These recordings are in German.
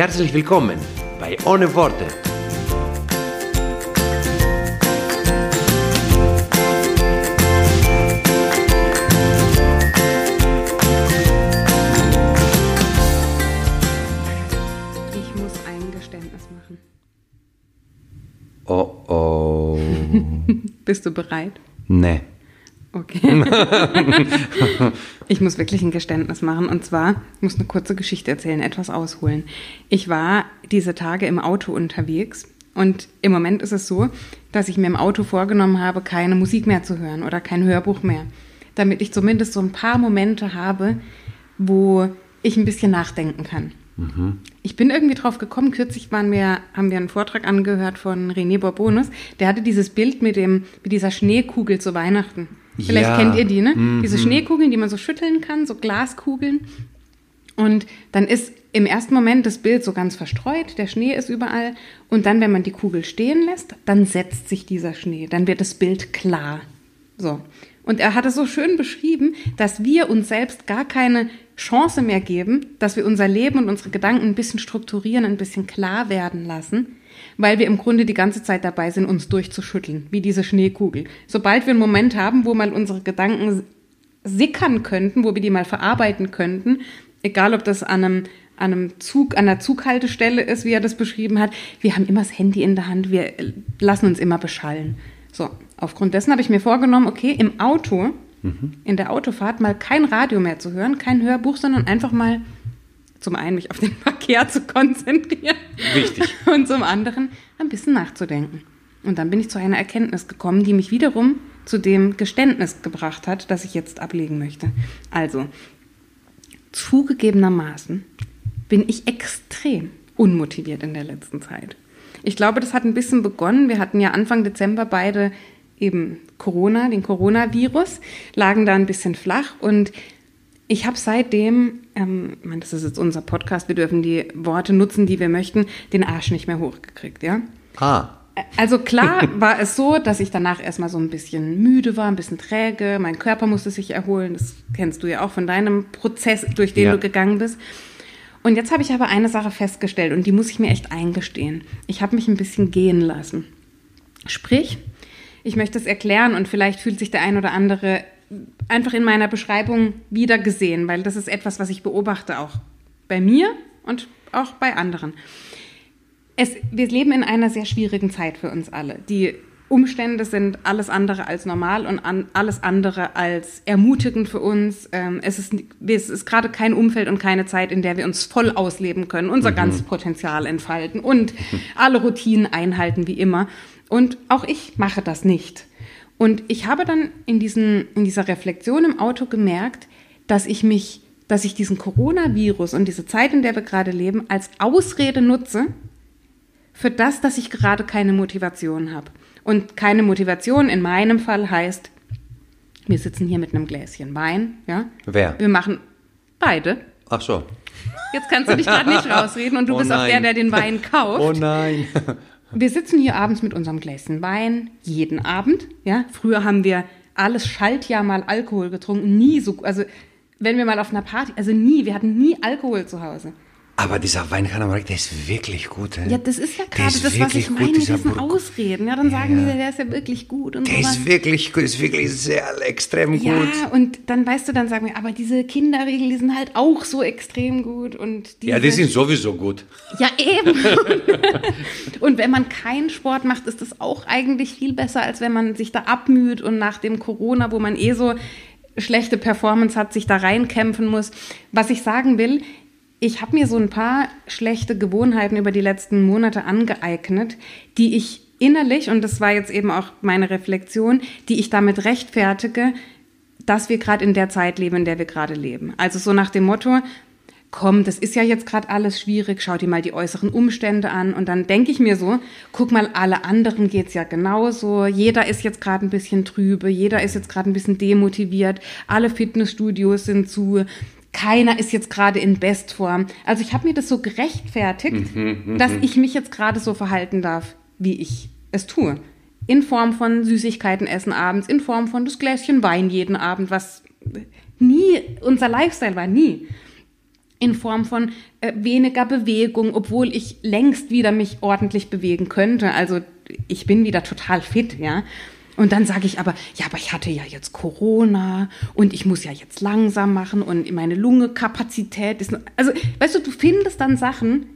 Herzlich willkommen bei Ohne Worte. Ich muss ein Geständnis machen. Oh oh. Bist du bereit? Nee. Okay. ich muss wirklich ein Geständnis machen. Und zwar, ich muss eine kurze Geschichte erzählen, etwas ausholen. Ich war diese Tage im Auto unterwegs und im Moment ist es so, dass ich mir im Auto vorgenommen habe, keine Musik mehr zu hören oder kein Hörbuch mehr. Damit ich zumindest so ein paar Momente habe, wo ich ein bisschen nachdenken kann. Ich bin irgendwie drauf gekommen, kürzlich waren wir, haben wir einen Vortrag angehört von René Bourbonus, der hatte dieses Bild mit, dem, mit dieser Schneekugel zu Weihnachten. Vielleicht Ja. kennt ihr die, ne? Diese Schneekugeln, die man so schütteln kann, so Glaskugeln. Und dann ist im ersten Moment das Bild so ganz verstreut, der Schnee ist überall. Und dann, wenn man die Kugel stehen lässt, dann setzt sich dieser Schnee, dann wird das Bild klar. So. Und er hat es so schön beschrieben, dass wir uns selbst gar keine Chance mehr geben, dass wir unser Leben und unsere Gedanken ein bisschen strukturieren, ein bisschen klar werden lassen, weil wir im Grunde die ganze Zeit dabei sind, uns durchzuschütteln, wie diese Schneekugel. Sobald wir einen Moment haben, wo mal unsere Gedanken sickern könnten, wo wir die mal verarbeiten könnten, egal ob das an einem, an einem Zug, an einer Zughaltestelle ist, wie er das beschrieben hat. Wir haben immer das Handy in der Hand, wir lassen uns immer beschallen. So, aufgrund dessen habe ich mir vorgenommen, okay, im Auto, in der Autofahrt mal kein Radio mehr zu hören, kein Hörbuch, sondern einfach mal zum einen mich auf den Verkehr zu konzentrieren Wichtig. und zum anderen ein bisschen nachzudenken. Und dann bin ich zu einer Erkenntnis gekommen, die mich wiederum zu dem Geständnis gebracht hat, das ich jetzt ablegen möchte. Also, zugegebenermaßen bin ich extrem unmotiviert in der letzten Zeit. Ich glaube, das hat ein bisschen begonnen. Wir hatten ja Anfang Dezember beide eben Corona, den Coronavirus, lagen da ein bisschen flach und ich habe seitdem, ähm, ich meine, das ist jetzt unser Podcast, wir dürfen die Worte nutzen, die wir möchten, den Arsch nicht mehr hochgekriegt, ja. Ah. Also klar war es so, dass ich danach erstmal so ein bisschen müde war, ein bisschen träge, mein Körper musste sich erholen, das kennst du ja auch von deinem Prozess, durch den Ja. du gegangen bist. Und jetzt habe ich aber eine Sache festgestellt und die muss ich mir echt eingestehen. Ich habe mich ein bisschen gehen lassen. Sprich, ich möchte es erklären und vielleicht fühlt sich der ein oder andere einfach in meiner Beschreibung wieder gesehen, weil das ist etwas, was ich beobachte auch bei mir und auch bei anderen. Es, wir leben in einer sehr schwierigen Zeit für uns alle. Die Umstände sind alles andere als normal und an, alles andere als ermutigend für uns. Ähm, es ist, es ist gerade kein Umfeld und keine Zeit, in der wir uns voll ausleben können, unser ganzes Potenzial entfalten und alle Routinen einhalten wie immer. Und auch ich mache das nicht. Und ich habe dann in, diesen, in dieser Reflexion im Auto gemerkt, dass ich mich, dass ich diesen Coronavirus und diese Zeit, in der wir gerade leben, als Ausrede nutze, für das, dass ich gerade keine Motivation habe. Und keine Motivation in meinem Fall heißt, wir sitzen hier mit einem Gläschen Wein, ja. Wer? Wir machen beide. Ach so. Jetzt kannst du dich gerade nicht rausreden und du Oh bist auch der, nein. der den Wein kauft. Oh nein. Wir sitzen hier abends mit unserem Gläschen Wein, jeden Abend, ja. Früher haben wir alles Schaltjahr mal Alkohol getrunken, nie so, also wenn wir mal auf einer Party, also nie, wir hatten nie Alkohol zu Hause. Aber dieser Wein, Hannah, der ist wirklich gut. Ey. Ja, das ist ja gerade ist das, was ich wirklich gut, meine mit diesen Burg- Ausreden. Ja, dann sagen Ja. die, der ist ja wirklich gut und Der sowas. ist wirklich gut, ist wirklich sehr extrem Ja, gut. und dann weißt du, dann sagen wir, aber diese Kinderriegel, die sind halt auch so extrem gut und diese, Ja, die sind sowieso gut. ja eben. und wenn man keinen Sport macht, ist das auch eigentlich viel besser, als wenn man sich da abmüht und nach dem Corona, wo man eh so schlechte Performance hat, sich da reinkämpfen muss. Was ich sagen will, ich habe mir so ein paar schlechte Gewohnheiten über die letzten Monate angeeignet, die ich innerlich, und das war jetzt eben auch meine Reflexion, die ich damit rechtfertige, dass wir gerade in der Zeit leben, in der wir gerade leben. Also so nach dem Motto, komm, das ist ja jetzt gerade alles schwierig, schau dir mal die äußeren Umstände an. Und dann denke ich mir so, guck mal, alle anderen geht's ja genauso. Jeder ist jetzt gerade ein bisschen trübe, jeder ist jetzt gerade ein bisschen demotiviert, alle Fitnessstudios sind zu. Keiner ist jetzt gerade in Bestform. Also ich habe mir das so gerechtfertigt, mhm, dass ich mich jetzt gerade so verhalten darf, wie ich es tue. In Form von Süßigkeiten essen abends, in Form von das Gläschen Wein jeden Abend, was nie unser Lifestyle war, nie in Form von äh, weniger Bewegung, obwohl ich längst wieder mich ordentlich bewegen könnte. Also ich bin wieder total fit, ja. Und dann sage ich aber, ja, aber ich hatte ja jetzt Corona und ich muss ja jetzt langsam machen und meine Lungekapazität ist. Also, weißt du, du findest dann Sachen,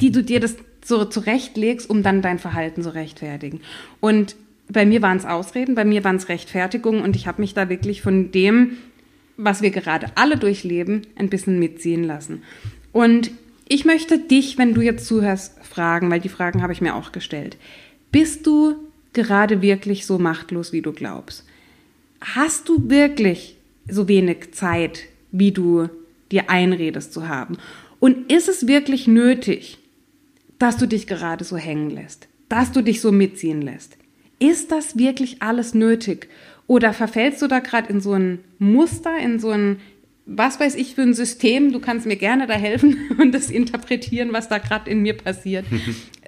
die du dir das so zurechtlegst, um dann dein Verhalten zu rechtfertigen. Und bei mir waren es Ausreden, bei mir waren es Rechtfertigungen und ich habe mich da wirklich von dem was wir gerade alle durchleben, ein bisschen mitziehen lassen. Und ich möchte dich, wenn du jetzt zuhörst, fragen, weil die Fragen habe ich mir auch gestellt. Bist du gerade wirklich so machtlos, wie du glaubst? Hast du wirklich so wenig Zeit, wie du dir einredest zu haben? Und ist es wirklich nötig, dass du dich gerade so hängen lässt, dass du dich so mitziehen lässt? Ist das wirklich alles nötig? Oder verfällst du da gerade in so ein Muster, in so ein, was weiß ich für ein System? Du kannst mir gerne da helfen und das interpretieren, was da gerade in mir passiert.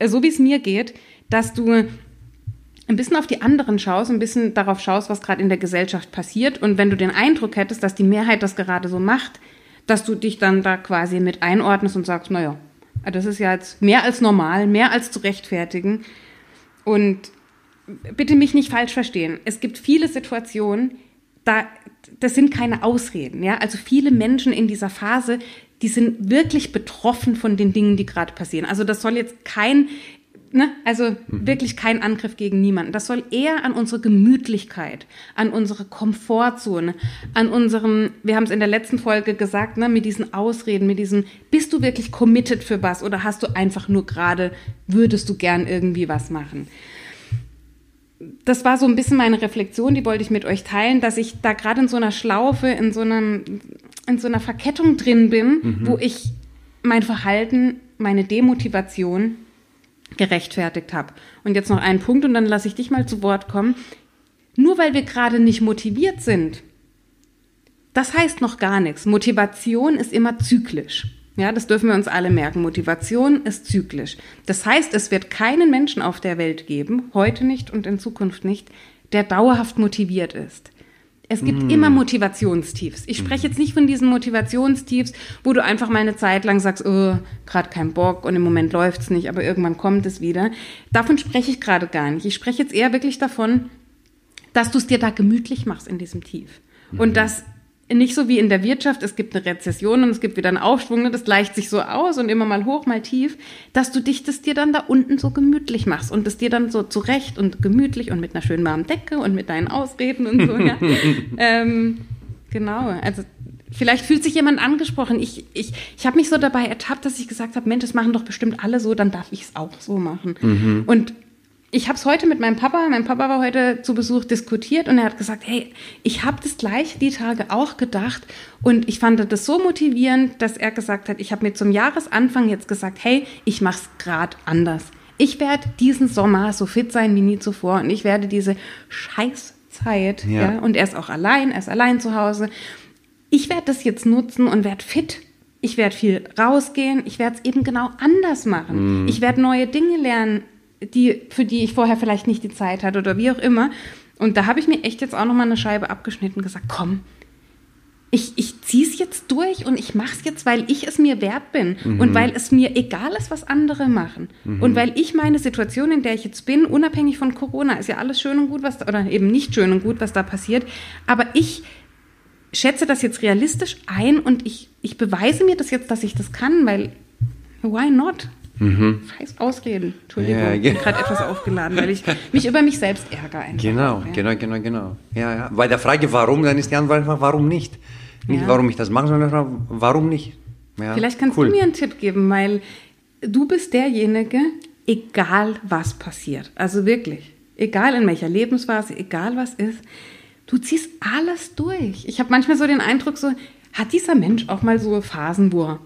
So wie es mir geht, dass du ein bisschen auf die anderen schaust, ein bisschen darauf schaust, was gerade in der Gesellschaft passiert. Und wenn du den Eindruck hättest, dass die Mehrheit das gerade so macht, dass du dich dann da quasi mit einordnest und sagst, naja, das ist ja jetzt mehr als normal, mehr als zu rechtfertigen. Und bitte mich nicht falsch verstehen. Es gibt viele Situationen, da, das sind keine Ausreden. Ja? Also viele Menschen in dieser Phase, die sind wirklich betroffen von den Dingen, die gerade passieren. Also das soll jetzt kein, ne, also mhm. wirklich kein Angriff gegen niemanden. Das soll eher an unsere Gemütlichkeit, an unsere Komfortzone, an unserem, wir haben es in der letzten Folge gesagt, ne, mit diesen Ausreden, mit diesen, bist du wirklich committed für was oder hast du einfach nur gerade, würdest du gern irgendwie was machen? das war so ein bisschen meine Reflexion, die wollte ich mit euch teilen, dass ich da gerade in so einer Schlaufe, in so, einem, in so einer Verkettung drin bin, mhm. wo ich mein Verhalten, meine Demotivation gerechtfertigt habe. Und jetzt noch einen Punkt und dann lasse ich dich mal zu Wort kommen. Nur weil wir gerade nicht motiviert sind, das heißt noch gar nichts. Motivation ist immer zyklisch. Ja, das dürfen wir uns alle merken. Motivation ist zyklisch. Das heißt, es wird keinen Menschen auf der Welt geben, heute nicht und in Zukunft nicht, der dauerhaft motiviert ist. Es gibt mm. immer Motivationstiefs. Ich spreche jetzt nicht von diesen Motivationstiefs, wo du einfach mal eine Zeit lang sagst, oh, gerade kein Bock und im Moment läuft's nicht, aber irgendwann kommt es wieder. Davon spreche ich gerade gar nicht. Ich spreche jetzt eher wirklich davon, dass du es dir da gemütlich machst in diesem Tief. Mhm. Und dass nicht so wie in der Wirtschaft, es gibt eine Rezession und es gibt wieder einen Aufschwung, ne? das gleicht sich so aus und immer mal hoch, mal tief, dass du dich das dir dann da unten so gemütlich machst und es dir dann so zurecht und gemütlich und mit einer schönen warmen Decke und mit deinen Ausreden und so, ja. ähm, genau, also vielleicht fühlt sich jemand angesprochen. Ich, ich, ich habe mich so dabei ertappt, dass ich gesagt habe, Mensch, das machen doch bestimmt alle so, dann darf ich es auch so machen. Mhm. Und ich habe es heute mit meinem Papa, mein Papa war heute zu Besuch diskutiert und er hat gesagt, hey, ich habe das gleich die Tage auch gedacht und ich fand das so motivierend, dass er gesagt hat, ich habe mir zum Jahresanfang jetzt gesagt, hey, ich mache es gerade anders. Ich werde diesen Sommer so fit sein wie nie zuvor und ich werde diese Scheißzeit, ja. ja und er ist auch allein, er ist allein zu Hause. Ich werde das jetzt nutzen und werde fit ich werde viel rausgehen, ich werde es eben genau anders machen. Mm. Ich werde neue Dinge lernen, die, für die ich vorher vielleicht nicht die Zeit hatte oder wie auch immer. Und da habe ich mir echt jetzt auch nochmal eine Scheibe abgeschnitten und gesagt, komm, ich, ich ziehe es jetzt durch und ich mache es jetzt, weil ich es mir wert bin mhm. und weil es mir egal ist, was andere machen. Mhm. Und weil ich meine Situation, in der ich jetzt bin, unabhängig von Corona, ist ja alles schön und gut, was da, oder eben nicht schön und gut, was da passiert. Aber ich schätze das jetzt realistisch ein und ich, ich beweise mir das jetzt, dass ich das kann, weil why not? Mhm. Scheiß Ausreden. Entschuldigung, ja, ich bin gerade etwas aufgeladen, weil ich mich über mich selbst ärgere. Einfach. Genau, ja. genau, genau, genau. Ja, ja. Bei der Frage, warum, dann ist die Antwort einfach, warum nicht? Nicht, ja. warum ich das mache, sondern warum nicht? Ja, Vielleicht kannst cool. du mir einen Tipp geben, weil du bist derjenige, egal was passiert. Also wirklich, egal in welcher Lebensphase, egal was ist, du ziehst alles durch. Ich habe manchmal so den Eindruck, so hat dieser Mensch auch mal so Phasen, wo er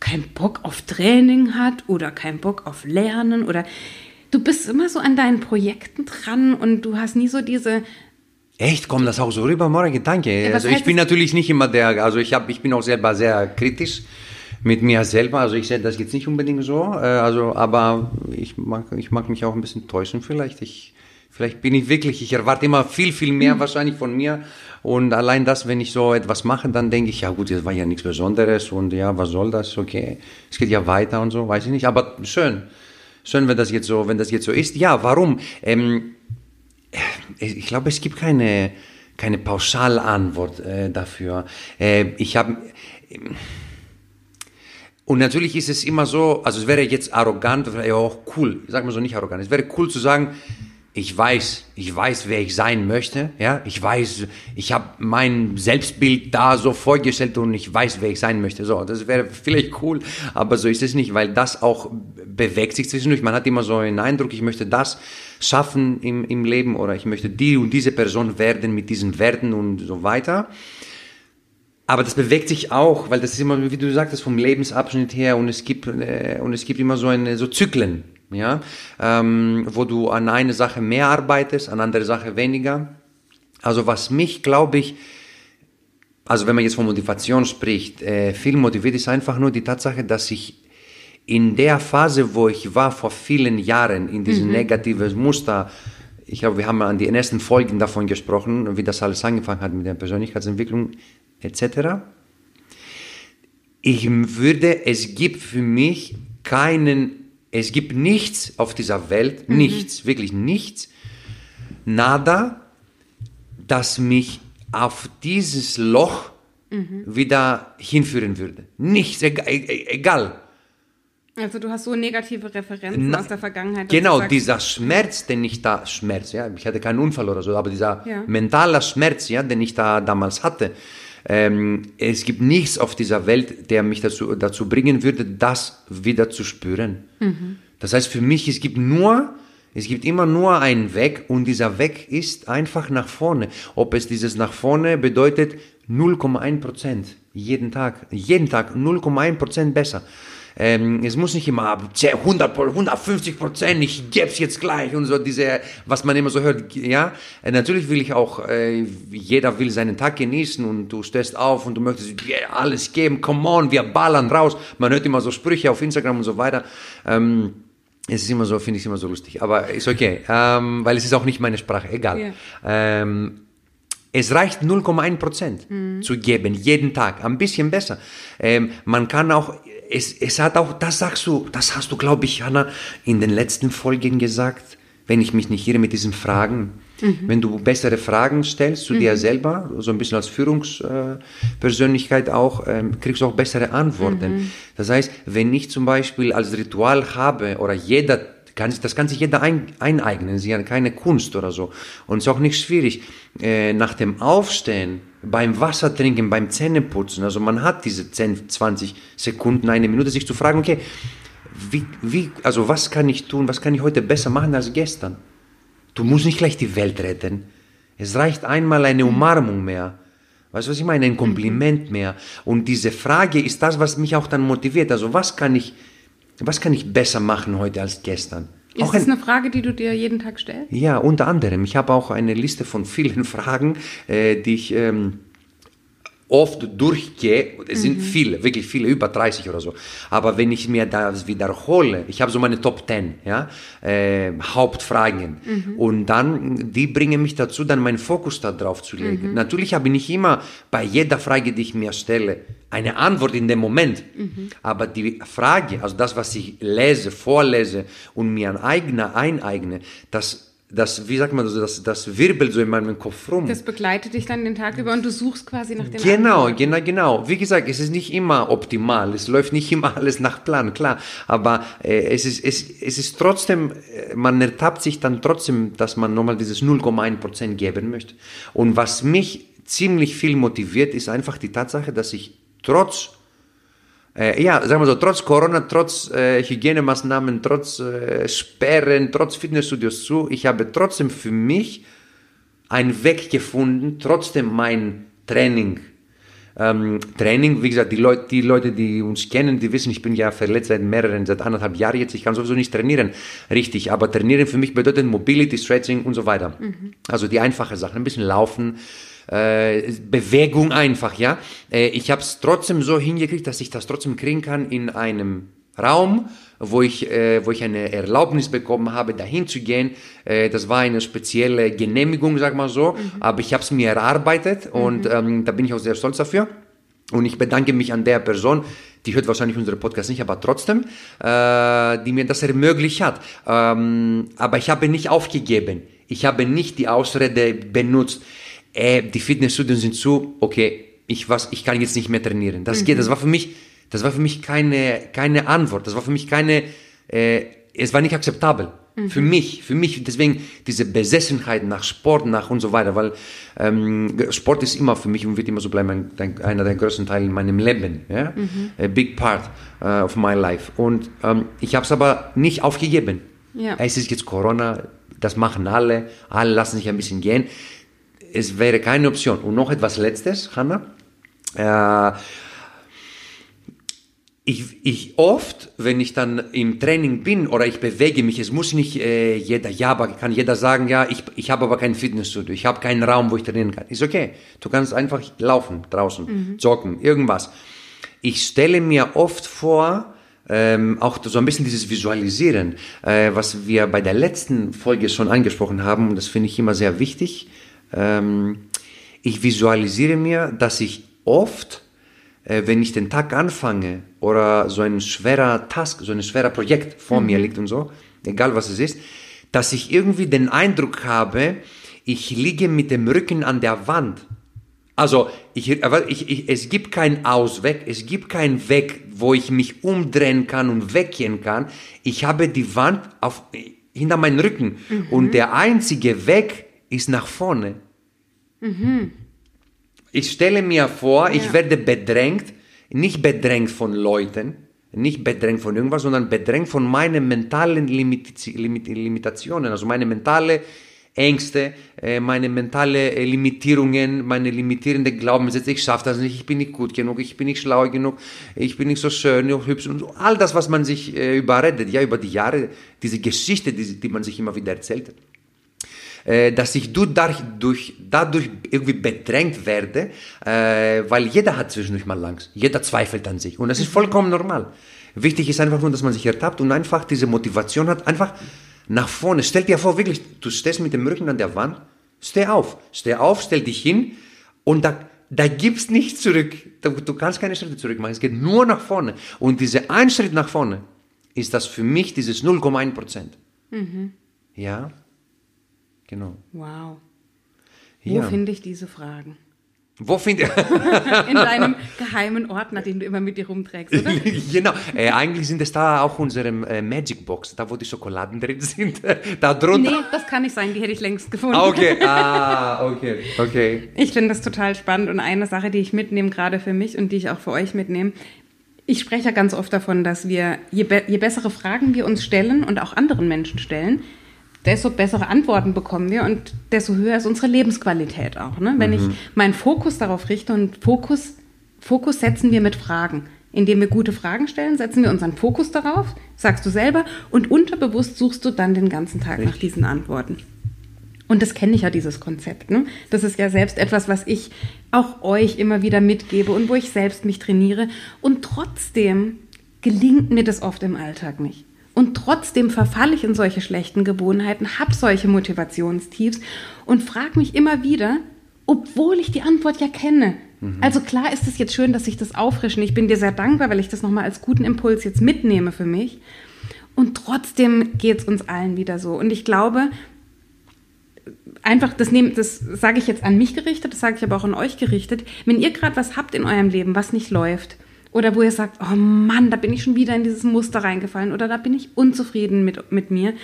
keinen Bock auf Training hat oder keinen Bock auf Lernen oder du bist immer so an deinen Projekten dran und du hast nie so diese Echt, kommt das auch so rüber, Morgen? Danke. Ja, also ich bin natürlich nicht immer der, also ich hab, ich bin auch selber sehr kritisch mit mir selber. Also ich sehe das jetzt nicht unbedingt so. Äh, also, aber ich mag, ich mag mich auch ein bisschen täuschen vielleicht. Ich, vielleicht bin ich wirklich, ich erwarte immer viel, viel mehr Hm. wahrscheinlich von mir. Und allein das, wenn ich so etwas mache, dann denke ich, ja gut, das war ja nichts Besonderes und ja, was soll das? Okay, es geht ja weiter und so, weiß ich nicht. Aber schön, schön, wenn das jetzt so, wenn das jetzt so ist. Ja, warum? Ähm, ich glaube, es gibt keine, keine Pauschalantwort äh, dafür. Äh, ich habe. Und natürlich ist es immer so, also es wäre jetzt arrogant, vielleicht auch cool, ich sag mal so nicht arrogant, es wäre cool zu sagen, ich weiß, ich weiß, wer ich sein möchte, ja, ich weiß, ich habe mein Selbstbild da so vorgestellt und ich weiß, wer ich sein möchte. So, das wäre vielleicht cool, aber so ist es nicht, weil das auch bewegt sich zwischendurch. Man hat immer so einen Eindruck, ich möchte das schaffen im, im Leben oder ich möchte die und diese Person werden mit diesen Werten und so weiter. Aber das bewegt sich auch, weil das ist immer, wie du sagtest, vom Lebensabschnitt her und es gibt äh, und es gibt immer so eine so Zyklen, ja, ähm, wo du an eine Sache mehr arbeitest, an andere Sache weniger. Also was mich, glaube ich, also wenn man jetzt von Motivation spricht, äh, viel motiviert ist einfach nur die Tatsache, dass ich in der Phase, wo ich war vor vielen Jahren, in diesem negatives Muster, ich glaube, wir haben an die ersten Folgen davon gesprochen, wie das alles angefangen hat mit der Persönlichkeitsentwicklung etc. Ich würde, es gibt für mich keinen, es gibt nichts auf dieser Welt, nichts, wirklich nichts, nada, das mich auf dieses Loch wieder hinführen würde. Nichts, egal. egal. Also du hast so negative Referenzen Na, aus der Vergangenheit. Genau, sagst, dieser Schmerz, den ich da, Schmerz, ja, ich hatte keinen Unfall oder so, aber dieser Ja. mentaler Schmerz, ja, den ich da damals hatte, ähm, es gibt nichts auf dieser Welt, der mich dazu, dazu bringen würde, das wieder zu spüren. Mhm. Das heißt, für mich, es gibt nur, es gibt immer nur einen Weg und dieser Weg ist einfach nach vorne. Ob es dieses nach vorne bedeutet 0,1 Prozent jeden Tag, jeden Tag 0,1 Prozent besser. Ähm, es muss nicht immer 100, 150 Prozent, ich geb's jetzt gleich und so diese, was man immer so hört, ja. Äh, natürlich will ich auch, äh, jeder will seinen Tag genießen und du stehst auf und du möchtest yeah, alles geben, come on, wir ballern raus. Man hört immer so Sprüche auf Instagram und so weiter. Ähm, es ist immer so, finde ich immer so lustig, aber ist okay, ähm, weil es ist auch nicht meine Sprache, egal. Ja. Ähm, es reicht 0,1 Prozent zu geben, jeden Tag, ein bisschen besser. Ähm, man kann auch, es, es hat auch, das sagst du, das hast du, glaube ich, Hanna, in den letzten Folgen gesagt, wenn ich mich nicht irre mit diesen Fragen. Wenn du bessere Fragen stellst zu dir selber, so ein bisschen als Führungspersönlichkeit auch, ähm, kriegst du auch bessere Antworten. Das heißt, wenn ich zum Beispiel als Ritual habe oder jeder kann, sich- das kann sich jeder ein, eineignen, sie hat keine Kunst oder so. Und es ist auch nicht schwierig. Äh, nach dem Aufstehen, beim Wasser trinken, beim Zähneputzen, also man hat diese 10, 20 Sekunden, eine Minute, sich zu fragen, okay, wie, wie, also was kann ich tun, was kann ich heute besser machen als gestern? Du musst nicht gleich die Welt retten. Es reicht einmal eine Umarmung mehr. Weißt du, was ich meine? Ein Kompliment mehr. Und diese Frage ist das, was mich auch dann motiviert. Also was kann ich, was kann ich besser machen heute als gestern? Ist das ein, eine Frage, die du dir jeden Tag stellst? ja, unter anderem. Ich habe auch eine Liste von vielen Fragen, äh, die ich ähm, oft durchgehe. Es sind viele, wirklich viele, über 30 oder so. Aber wenn ich mir das wiederhole, ich habe so meine Top 10 ja, äh, Hauptfragen. Und dann, die bringen mich dazu, dann meinen Fokus darauf zu legen. Natürlich habe ich nicht immer bei jeder Frage, die ich mir stelle, eine Antwort in dem Moment. Aber die Frage, also das, was ich lese, vorlese und mir ein eigener eineigne, das, das, wie sagt man, das, das, das wirbelt so in meinem Kopf rum. Das begleitet dich dann den Tag über und du suchst quasi nach den Genau, Antworten. genau, genau. Wie gesagt, es ist nicht immer optimal, es läuft nicht immer alles nach Plan, klar. Aber äh, es, ist, es, es ist trotzdem, äh, man ertappt sich dann trotzdem, dass man nochmal dieses 0,1% geben möchte. Und was mich ziemlich viel motiviert, ist einfach die Tatsache, dass ich trotz äh, ja, sagen wir so, trotz Corona, trotz äh, Hygienemaßnahmen, trotz äh, Sperren, trotz Fitnessstudios zu, ich habe trotzdem für mich einen Weg gefunden, trotzdem mein Training Ähm, Training, wie gesagt, die Leute, die Leute, die uns kennen, die wissen, ich bin ja verletzt seit mehreren, seit anderthalb Jahren jetzt. Ich kann sowieso nicht trainieren, richtig. Aber trainieren für mich bedeutet Mobility, Stretching und so weiter. Mhm. Also die einfache Sachen, ein bisschen laufen, äh, Bewegung einfach, ja. Äh, ich habe es trotzdem so hingekriegt, dass ich das trotzdem kriegen kann in einem Raum, wo ich, äh, wo ich eine Erlaubnis bekommen habe, dahin zu gehen. Äh, das war eine spezielle Genehmigung, sag mal so, mhm. aber ich habe es mir erarbeitet und mhm. ähm, da bin ich auch sehr stolz dafür. Und ich bedanke mich an der Person, die hört wahrscheinlich unsere Podcast nicht, aber trotzdem, äh, die mir das ermöglicht hat. Ähm, aber ich habe nicht aufgegeben. Ich habe nicht die Ausrede benutzt, äh, die Fitnessstudios sind zu, okay, ich, was, ich kann jetzt nicht mehr trainieren. Das mhm. geht, das war für mich das war für mich keine, keine Antwort. Das war für mich keine, äh, es war nicht akzeptabel. Mhm. Für mich, für mich. Deswegen diese Besessenheit nach Sport, nach und so weiter, weil ähm, Sport ist immer für mich und wird immer so bleiben ein, einer der größten Teile in meinem Leben. Ja? Mhm. A big part uh, of my life. Und ähm, ich habe es aber nicht aufgegeben. Ja. Es ist jetzt Corona, das machen alle, alle lassen sich ein bisschen gehen. Es wäre keine Option. Und noch etwas Letztes, Hanna. Äh, ich, ich oft, wenn ich dann im Training bin oder ich bewege mich, es muss nicht äh, jeder, ja, aber kann jeder sagen, ja, ich, ich habe aber kein Fitnessstudio, ich habe keinen Raum, wo ich trainieren kann. Ist okay. Du kannst einfach laufen draußen, mhm. joggen, irgendwas. Ich stelle mir oft vor, ähm, auch so ein bisschen dieses Visualisieren, äh, was wir bei der letzten Folge schon angesprochen haben, und das finde ich immer sehr wichtig. Ähm, ich visualisiere mir, dass ich oft äh, wenn ich den Tag anfange oder so ein schwerer Task, so ein schwerer Projekt vor mhm. mir liegt und so, egal was es ist, dass ich irgendwie den Eindruck habe, ich liege mit dem Rücken an der Wand. Also ich, ich, ich, es gibt keinen Ausweg, es gibt keinen Weg, wo ich mich umdrehen kann und weggehen kann. Ich habe die Wand auf, hinter meinem Rücken mhm. und der einzige Weg ist nach vorne. Mhm. Ich stelle mir vor, ja. ich werde bedrängt, nicht bedrängt von Leuten, nicht bedrängt von irgendwas, sondern bedrängt von meinen mentalen Limit Limit Limitationen, also meine mentale Ängste, äh, meine mentale äh, Limitierungen, meine limitierenden Glaubenssätze, ich schaffe das nicht, ich bin nicht gut genug, ich bin nicht schlau genug, ich bin nicht so schön, nicht hübsch und so. all das, was man sich äh, überredet, ja, über die Jahre, diese Geschichte, die, die man sich immer wieder erzählt. Äh, dass ich dadurch, dadurch irgendwie bedrängt werde, äh, weil jeder hat zwischendurch mal Angst. Jeder zweifelt an sich. Und das ist vollkommen normal. Wichtig ist einfach nur, dass man sich ertappt und einfach diese Motivation hat, einfach nach vorne. Stell dir vor, wirklich, du stehst mit dem Rücken an der Wand, steh auf, steh auf, stell dich hin und da, da gibt's nichts zurück. Du, du kannst keine Schritte zurück machen. Es geht nur nach vorne. Und dieser ein Schritt nach vorne ist das für mich dieses 0,1 Prozent. Mhm. Ja. Genau. Wow. Wo ja. finde ich diese Fragen? Wo finde ich? In deinem geheimen Ordner, den du immer mit dir rumträgst, oder? genau. Äh, eigentlich sind es da auch unsere äh, Magic Box, da wo die Schokoladen drin sind. da drunter. Nee, das kann nicht sein, die hätte ich längst gefunden. Ah, okay, ah, okay, okay. Ich finde das total spannend und eine Sache, die ich mitnehme, gerade für mich und die ich auch für euch mitnehme, ich spreche ja ganz oft davon, dass wir, je, be je bessere Fragen wir uns stellen und auch anderen Menschen stellen, desto bessere Antworten bekommen wir und desto höher ist unsere Lebensqualität auch. Ne? Wenn mhm. ich meinen Fokus darauf richte und Fokus, Fokus setzen wir mit Fragen. Indem wir gute Fragen stellen, setzen wir unseren Fokus darauf, sagst du selber, und unterbewusst suchst du dann den ganzen Tag Richtig. nach diesen Antworten. Und das kenne ich ja, dieses Konzept. Ne? Das ist ja selbst etwas, was ich auch euch immer wieder mitgebe und wo ich selbst mich trainiere. Und trotzdem gelingt mir das oft im Alltag nicht. Und trotzdem verfalle ich in solche schlechten Gewohnheiten, habe solche Motivationstiefs und frage mich immer wieder, obwohl ich die Antwort ja kenne. Mhm. Also klar ist es jetzt schön, dass ich das auffrische. Ich bin dir sehr dankbar, weil ich das nochmal als guten Impuls jetzt mitnehme für mich. Und trotzdem geht es uns allen wieder so. Und ich glaube, einfach, das, das sage ich jetzt an mich gerichtet, das sage ich aber auch an euch gerichtet, wenn ihr gerade was habt in eurem Leben, was nicht läuft, oder wo ihr sagt, oh Mann, da bin ich schon wieder in dieses Muster reingefallen oder da bin ich unzufrieden mit, mit mir.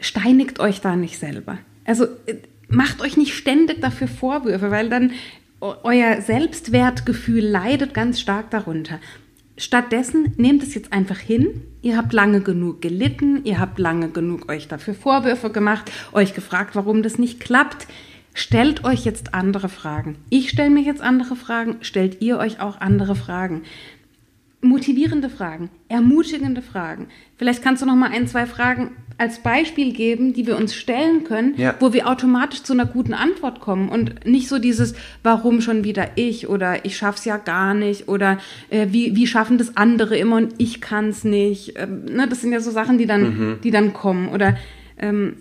Steinigt euch da nicht selber. Also äh, macht euch nicht ständig dafür Vorwürfe, weil dann euer Selbstwertgefühl leidet ganz stark darunter. Stattdessen nehmt es jetzt einfach hin. Ihr habt lange genug gelitten, ihr habt lange genug euch dafür Vorwürfe gemacht, euch gefragt, warum das nicht klappt. Stellt euch jetzt andere Fragen. Ich stelle mir jetzt andere Fragen, stellt ihr euch auch andere Fragen. Motivierende Fragen, ermutigende Fragen. Vielleicht kannst du noch mal ein, zwei Fragen als Beispiel geben, die wir uns stellen können, Ja. wo wir automatisch zu einer guten Antwort kommen und nicht so dieses Warum schon wieder ich oder ich schaff's ja gar nicht oder äh, wie, wie schaffen das andere immer und ich kann's nicht. Ähm, ne, das sind ja so Sachen, die dann, Mhm. die dann kommen oder ähm,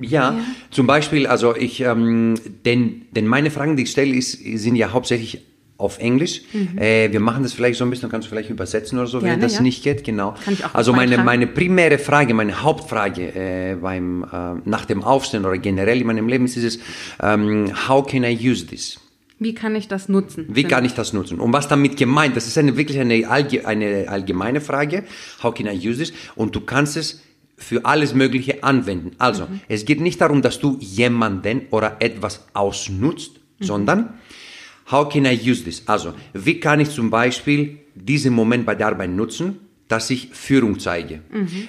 Ja, zum Beispiel, also ich, ähm, denn, denn meine Fragen, die ich stelle, ist, sind ja hauptsächlich auf Englisch. Äh, wir machen das vielleicht so ein bisschen, kannst du vielleicht übersetzen oder so, wenn Mhm. Gerne, das ja. nicht geht, genau. Kann ich auch also meine, meine primäre Frage, meine Hauptfrage äh, beim, äh, nach dem Aufstehen oder generell in meinem Leben ist dieses, ähm, how can I use this? wie kann ich das nutzen? Wie kann ich das nutzen? Und was damit gemeint? Das ist eine wirklich eine, allge eine allgemeine Frage. How can I use this? Und du kannst es für alles Mögliche anwenden. Also, es geht nicht darum, dass du jemanden oder etwas ausnutzt, sondern how can I use this? Also, wie kann ich zum Beispiel diesen Moment bei der Arbeit nutzen, dass ich Führung zeige?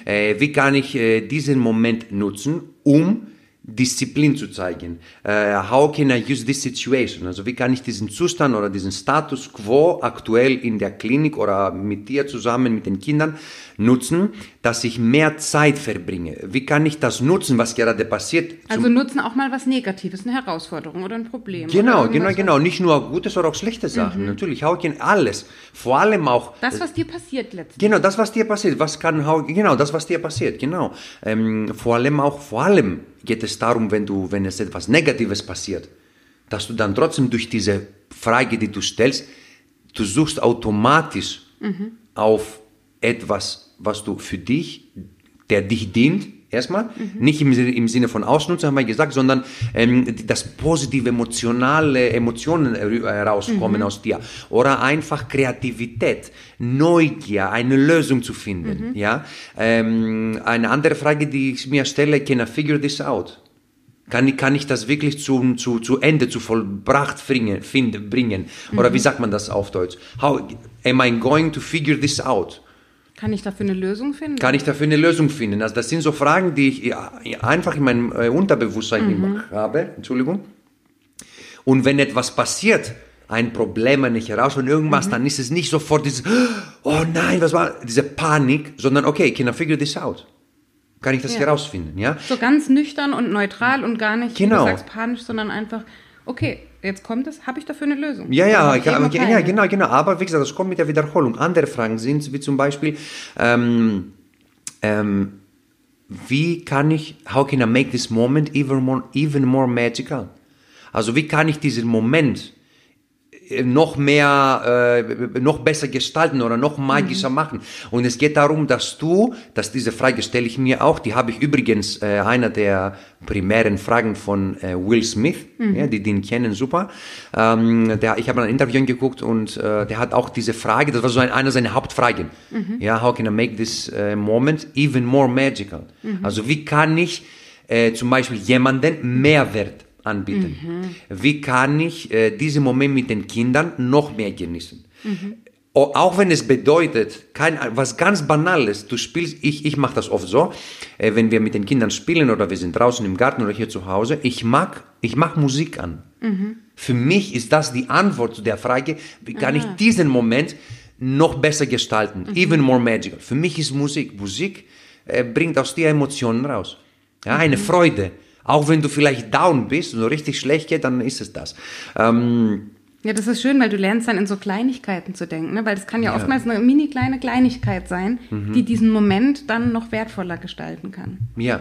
Äh, wie kann ich äh, diesen Moment nutzen, um Disziplin zu zeigen. Äh, how can I use this situation? Also wie kann ich diesen Zustand oder diesen Status quo aktuell in der Klinik oder mit dir zusammen, mit den Kindern nutzen, dass ich mehr Zeit verbringe? Wie kann ich das nutzen, was gerade passiert? Also nutzen auch mal was Negatives, eine Herausforderung oder ein Problem. Genau, genau, irgendwas, genau. Nicht nur gute, sondern auch schlechte Sachen. Natürlich, how can alles. Vor allem auch Das, was dir passiert letztendlich. Genau, das, was dir passiert, was kann, how- genau, das, was dir passiert, genau. Ähm, vor allem auch, vor allem geht es darum, wenn du, wenn es etwas Negatives passiert, dass du dann trotzdem durch diese Frage, die du stellst, du suchst automatisch auf etwas, was du für dich, der dich dient, erstmal, nicht im, Sinne- im Sinne von Ausnutzen, haben wir gesagt, sondern ähm, das positive emotionale Emotionen herü- herauskommen aus dir oder einfach Kreativität, Neugier, eine Lösung zu finden. Ja, ähm, eine andere Frage, die ich mir stelle: Can I figure this out? Kann ich, kann ich das wirklich zu, zu, zu Ende, zu vollbracht bringen? Finden, bringen? Oder wie sagt man das auf Deutsch? How am I going to figure this out? Kann ich dafür eine Lösung finden? Kann ich dafür eine Lösung finden? Also das sind so Fragen, die ich einfach in meinem äh, Unterbewusstsein habe. Entschuldigung. Und wenn etwas passiert, ein Problem nicht heraus und irgendwas, dann ist es nicht sofort dieses, oh nein, was war, diese Panik, sondern okay, can I figure this out? Kann ich das Ja. herausfinden, ja? So ganz nüchtern und neutral und gar nicht, Genau. wie du sagst, panisch, sondern einfach, okay, jetzt kommt es, habe ich dafür eine Lösung? Ja, ja, ja, keine? genau, genau. Aber wie gesagt, das kommt mit der Wiederholung. Andere Fragen sind, wie zum Beispiel, ähm, ähm, wie kann ich, how can I make this moment even more, even more magical? Also wie kann ich diesen Moment noch mehr, äh, noch besser gestalten oder noch magischer machen. Und es geht darum, dass du, dass diese Frage stelle ich mir auch, die habe ich übrigens äh, einer der primären Fragen von äh, Will Smith, ja, die den kennen super. Ähm, der, ich habe ein Interview angeguckt und äh, der hat auch diese Frage, das war so ein, eine seiner Hauptfragen. Ja, how can I make this äh, moment even more magical? Also wie kann ich äh, zum Beispiel jemanden Mehrwert anbieten? Wie kann ich äh, diesen Moment mit den Kindern noch mehr genießen? O- Auch wenn es bedeutet, kein, was ganz Banales, du spielst, ich, ich mache das oft so, äh, wenn wir mit den Kindern spielen oder wir sind draußen im Garten oder hier zu Hause, ich mag, ich mach Musik an. Für mich ist das die Antwort zu der Frage, wie kann ich diesen Moment noch besser gestalten, even more magical. Für mich ist Musik, Musik äh, bringt aus dir Emotionen raus. Ja, eine Freude. Auch wenn du vielleicht down bist und so richtig schlecht geht, dann ist es das. Ähm, Ja, das ist schön, weil du lernst dann in so Kleinigkeiten zu denken, ne? weil das kann ja, oftmals eine mini kleine Kleinigkeit sein, Mhm. die diesen Moment dann noch wertvoller gestalten kann. Ja.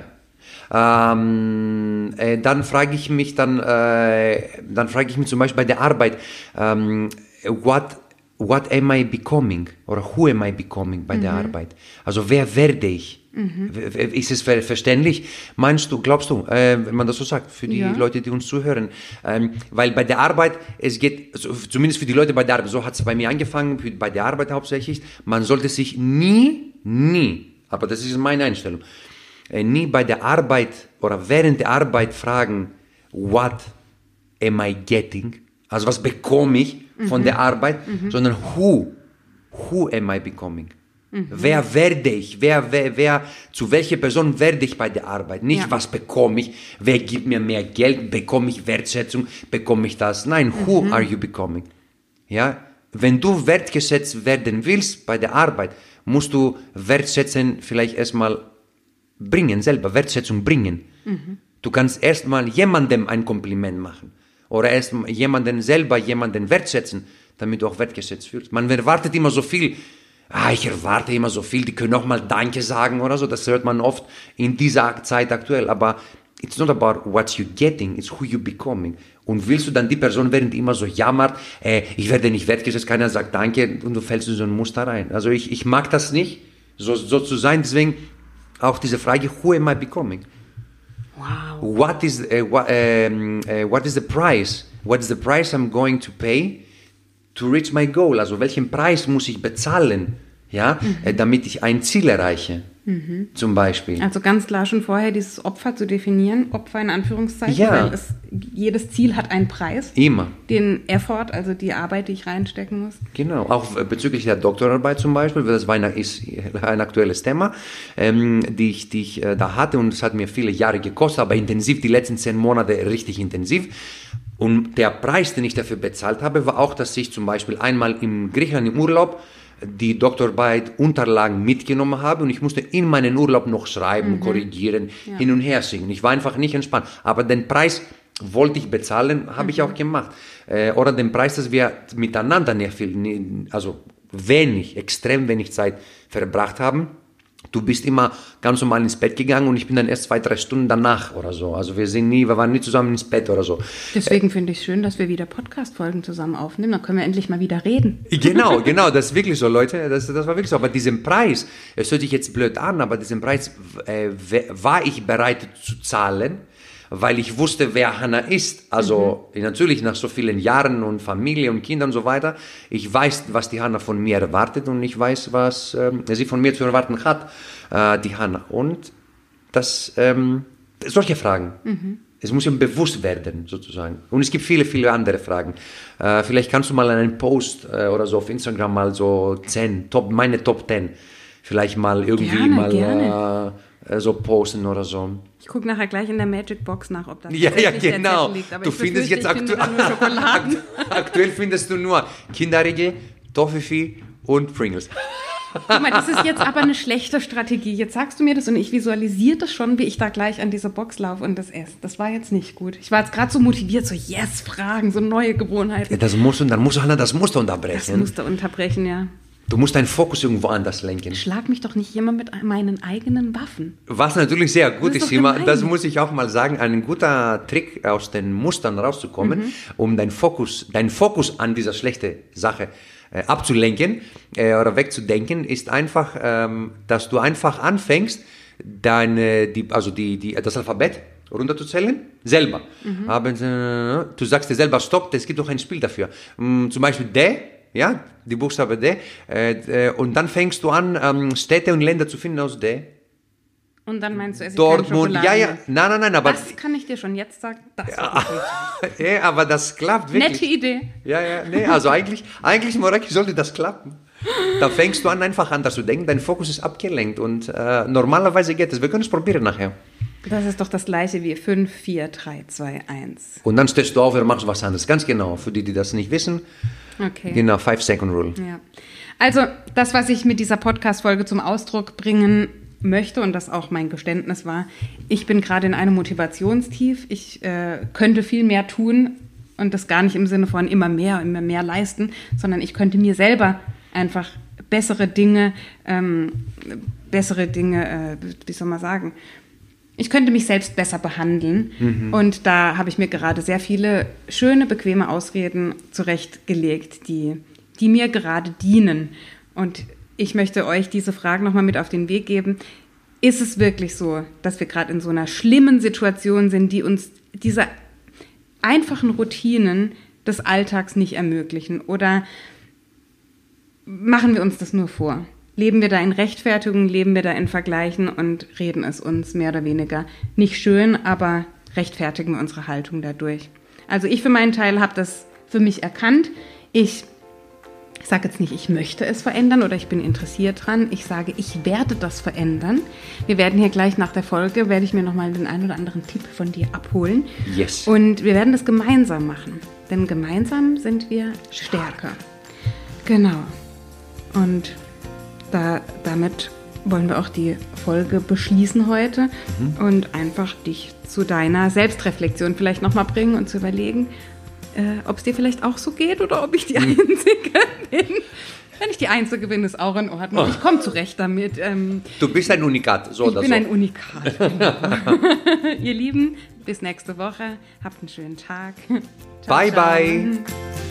Ähm, äh, dann frage ich mich dann, äh, dann frage ich mich zum Beispiel bei der Arbeit, ähm, what, what am I becoming oder who am I becoming bei der Arbeit? Also wer werde ich? W- Ist es ver verständlich? Meinst du, glaubst du, äh, wenn man das so sagt, für die Ja. Leute, die uns zuhören? Ähm, weil bei der Arbeit, es geht, also zumindest für die Leute bei der Arbeit, so hat es bei mir angefangen, für, bei der Arbeit hauptsächlich, man sollte sich nie, nie, aber das ist meine Einstellung, äh, nie bei der Arbeit oder während der Arbeit fragen, what am I getting? Also was bekomme ich von der Arbeit, sondern who, who am I becoming? Wer werde ich? Wer, wer, wer, zu welcher Person werde ich bei der Arbeit? Nicht, Ja. was bekomme ich? Wer gibt mir mehr Geld? Bekomme ich Wertschätzung? Bekomme ich das? Nein, who are you becoming? Ja, wenn du wertgeschätzt werden willst bei der Arbeit, musst du Wertschätzen vielleicht erstmal bringen, selber Wertschätzung bringen. Du kannst erstmal jemandem ein Kompliment machen oder erst jemanden selber jemanden wertschätzen, damit du auch wertgeschätzt fühlst. Man erwartet immer so viel. Ah, ich erwarte immer so viel, die können auch mal Danke sagen oder so. Das hört man oft in dieser Zeit aktuell. Aber it's not about what you're getting, it's who you're becoming. Und willst du dann die Person werden, die immer so jammert, äh, ich werde nicht wertgeschätzt, keiner sagt Danke und du fällst in so ein Muster rein. Also ich, ich mag das nicht, so, so zu sein. Deswegen auch diese Frage, who am I becoming? Wow. what is uh, what, um, uh, what is the price? What is the price I'm going to pay to reach my goal? Also welchen Preis muss ich bezahlen, ja, äh, damit ich ein Ziel erreiche? Zum Beispiel. Also ganz klar schon vorher dieses Opfer zu definieren, Opfer in Anführungszeichen, Ja. weil es, jedes Ziel hat einen Preis, Immer. den Effort, also die Arbeit, die ich reinstecken muss. Genau, auch äh, bezüglich der Doktorarbeit zum Beispiel, weil das war ein, ist ein aktuelles Thema, ähm, die ich, die ich äh, da hatte und es hat mir viele Jahre gekostet, aber intensiv, die letzten zehn Monate richtig intensiv. Und der Preis, den ich dafür bezahlt habe, war auch, dass ich zum Beispiel einmal in Griechenland im Urlaub die Doktorarbeit Unterlagen mitgenommen habe und ich musste in meinen Urlaub noch schreiben, korrigieren, hin und her singen. Ich war einfach nicht entspannt. Aber den Preis wollte ich bezahlen, habe ich auch gemacht. Äh, oder den Preis, dass wir miteinander nicht viel, also wenig, extrem wenig Zeit verbracht haben. Du bist immer ganz normal ins Bett gegangen und ich bin dann erst zwei, drei Stunden danach oder so. Also wir sind nie, wir waren nie zusammen ins Bett oder so. Deswegen finde ich es schön, dass wir wieder Podcast-Folgen zusammen aufnehmen. Dann können wir endlich mal wieder reden. Genau, genau, das ist wirklich so, Leute, das, das war wirklich so. Aber diesen Preis, es hört sich jetzt blöd an, aber diesen Preis äh, war ich bereit zu zahlen, weil ich wusste, wer Hannah ist. Also natürlich nach so vielen Jahren und Familie und Kindern und so weiter. Ich weiß, was die Hannah von mir erwartet und ich weiß, was ähm, sie von mir zu erwarten hat, äh, die Hannah. Und das, ähm, solche Fragen. Es muss ihm bewusst werden, sozusagen. Und es gibt viele, viele andere Fragen. Äh, vielleicht kannst du mal einen Post äh, oder so auf Instagram mal so 10, Top, meine Top 10, vielleicht mal irgendwie Gerne, mal gerne. Äh, äh, so posten oder so. Ich gucke nachher gleich in der Magic Box nach, ob das Ja, ja, genau. Liegt. Aber du findest jetzt ich finde aktuell, findest du nur Kinderriegel, Toffifee und Pringles. Guck mal, das ist jetzt aber eine schlechte Strategie. Jetzt sagst du mir das und ich visualisiere das schon, wie ich da gleich an diese Box laufe und das esse. Das war jetzt nicht gut. Ich war jetzt gerade so motiviert, so yes, Fragen, so neue Ja, Gewohnheiten. das musst du, dann musst du Hannah, das Muster Das unterbrechen. musste unterbrechen, ja. Du musst deinen Fokus irgendwo anders lenken. Schlag mich doch nicht immer mit meinen eigenen Waffen. Was natürlich sehr gut Das ist immer, das muss ich auch mal sagen, ein guter Trick aus den Mustern rauszukommen, Mhm. um deinen Fokus, deinen Fokus an dieser schlechten Sache äh, abzulenken äh, oder wegzudenken, ist einfach, ähm, dass du einfach anfängst, deine, die, also die, die, das Alphabet runterzuzählen, selber. Mhm. Aber, äh, du sagst dir selber Stopp, es gibt doch ein Spiel dafür. Mm, Zum Beispiel D, ja, die Buchstabe D, äh, äh, und dann fängst du an, ähm, Städte und Länder zu finden aus D. Und dann meinst du, esse ich Dortmund, ja, ja, nein, nein, nein, aber, Das kann ich dir schon jetzt sagen. Das wird ja, aber das klappt wirklich. Nette Idee. Ja, ja, nee, also eigentlich, eigentlich, Moraki, sollte das klappen. Da fängst du an, einfach anders zu denken, dein Fokus ist abgelenkt und äh, normalerweise geht es. Wir können es probieren nachher. Das ist doch das gleiche wie 5, 4, 3, 2, 1. Und dann stehst du auf und machst was anderes. Ganz genau, für die, die das nicht wissen. Okay. Genau, Five-Second-Rule. Ja. Also, das, was ich mit dieser Podcast-Folge zum Ausdruck bringen möchte und das auch mein Geständnis war, ich bin gerade in einem Motivationstief. Ich äh, könnte viel mehr tun und das gar nicht im Sinne von immer mehr, immer mehr leisten, sondern ich könnte mir selber einfach bessere Dinge, ähm, bessere Dinge, äh, wie soll man sagen, ich könnte mich selbst besser behandeln. Und da habe ich mir gerade sehr viele schöne, bequeme Ausreden zurechtgelegt, die, die mir gerade dienen. Und ich möchte euch diese Fragen nochmal mit auf den Weg geben. Ist es wirklich so, dass wir gerade in so einer schlimmen Situation sind, die uns diese einfachen Routinen des Alltags nicht ermöglichen? Oder machen wir uns das nur vor? Leben wir da in Rechtfertigung, leben wir da in Vergleichen und reden es uns mehr oder weniger nicht schön, aber rechtfertigen wir unsere Haltung dadurch. Also ich für meinen Teil habe das für mich erkannt. Ich sage jetzt nicht, ich möchte es verändern oder ich bin interessiert dran. Ich sage, ich werde das verändern. Wir werden hier gleich nach der Folge, werde ich mir nochmal den einen oder anderen Tipp von dir abholen. Yes. Und wir werden das gemeinsam machen. Denn gemeinsam sind wir stärker. Genau. Und da, damit wollen wir auch die Folge beschließen heute mhm. und einfach dich zu deiner Selbstreflexion vielleicht nochmal bringen und zu überlegen, äh, ob es dir vielleicht auch so geht oder ob ich die mhm. Einzige bin. Wenn ich die Einzige bin, ist auch in Ordnung. Ich komme zurecht damit. Ähm, du bist ein Unikat, so ich oder so. Ich bin ein Unikat. Genau. Ihr Lieben, bis nächste Woche. Habt einen schönen Tag. Ciao, bye, ciao. bye.